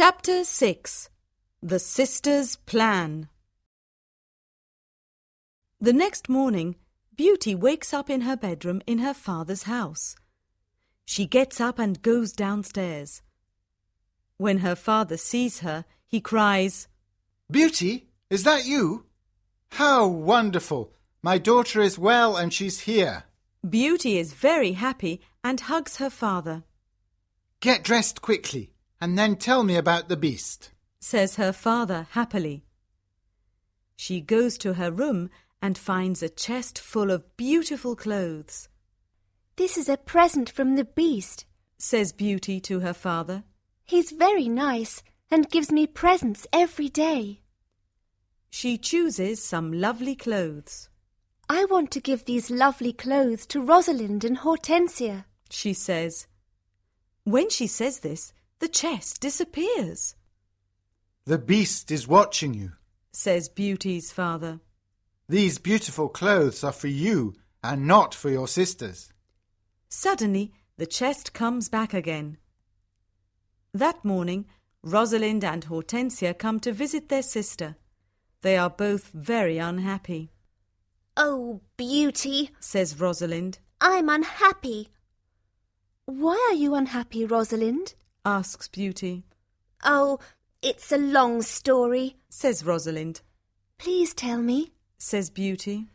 Chapter 6 The Sisters' Plan The next morning, Beauty wakes up in her bedroom in her father's house. She gets up and goes downstairs. When her father sees her, he cries, Beauty, is that you? How wonderful! My daughter is well and she's here. Beauty is very happy and hugs her father. Get dressed quickly and then tell me about the beast. says her father happily. She goes to her room and finds a chest full of beautiful clothes, This is a present from the beast. says Beauty to her father. He's very nice and gives me presents every day. She chooses some lovely clothes. I want to give these lovely clothes to Rosalind and Hortensia. She says. When she says this, the chest disappears, The beast is watching you. says Beauty's father. These beautiful clothes are for you and not for your sisters. Suddenly, the chest comes back again. That morning, Rosalind and Hortensia come to visit their sister. They are both very unhappy, Oh, Beauty, says Rosalind. I'm unhappy. Why are you unhappy, Rosalind? Asks Beauty, Oh, it's a long story. says Rosalind, Please tell me. says Beauty.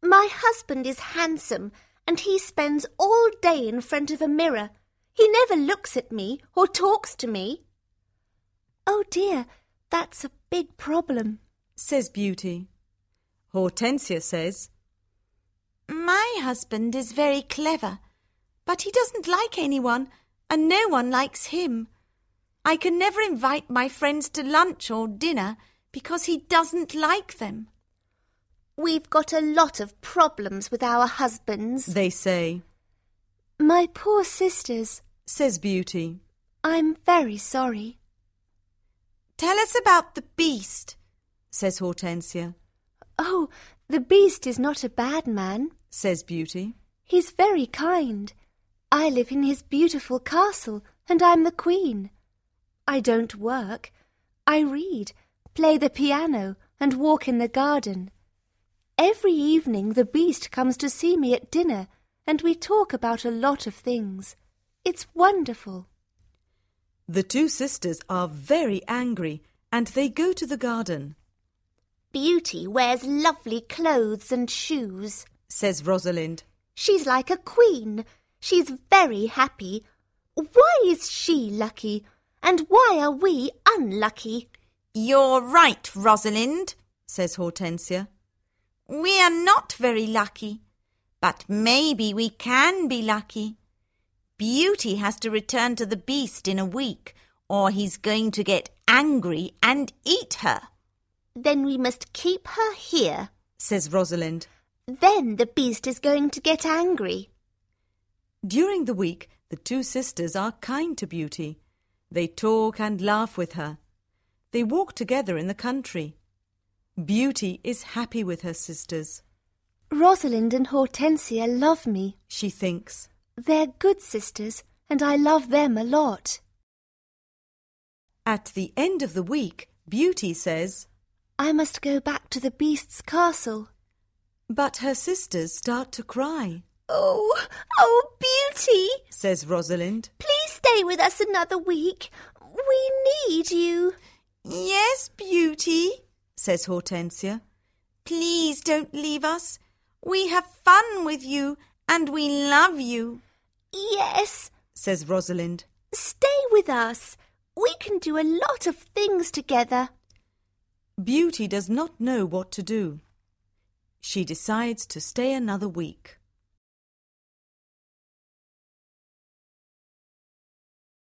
My husband is handsome and he spends all day in front of a mirror. He never looks at me or talks to me. Oh dear, that's a big problem. says Beauty. Hortensia says, My husband is very clever, but he doesn't like anyone, and no one likes him. I can never invite my friends to lunch or dinner because he doesn't like them. We've got a lot of problems with our husbands. they say, My poor sisters, says Beauty. I'm very sorry. Tell us about the beast. says Hortensia, Oh, the beast is not a bad man. says Beauty. He's very kind. I live in his beautiful castle, and I'm the queen. I don't work. I read, play the piano, and walk in the garden. Every evening the beast comes to see me at dinner, and we talk about a lot of things. It's wonderful. The two sisters are very angry and they go to the garden, Beauty wears lovely clothes and shoes. says Rosalind. She's like a queen. She's very happy. Why is she lucky? And why are we unlucky? You're right, Rosalind, says Hortensia. We are not very lucky, but maybe we can be lucky. Beauty has to return to the beast in a week, or he's going to get angry and eat her. Then we must keep her here. says Rosalind. Then the beast is going to get angry. During the week, the two sisters are kind to Beauty. They talk and laugh with her. They walk together in the country. Beauty is happy with her sisters, Rosalind and Hortensia love me. she thinks. They're good sisters, and I love them a lot. At the end of the week, Beauty says, I must go back to the beast's castle. but her sisters start to cry, Oh, oh, Beauty! Says Rosalind. Please stay with us another week. We need you. Yes, Beauty, says Hortensia. please don't leave us. We have fun with you and we love you. Yes, says Rosalind. stay with us. We can do a lot of things together. Beauty does not know what to do. She decides to stay another week.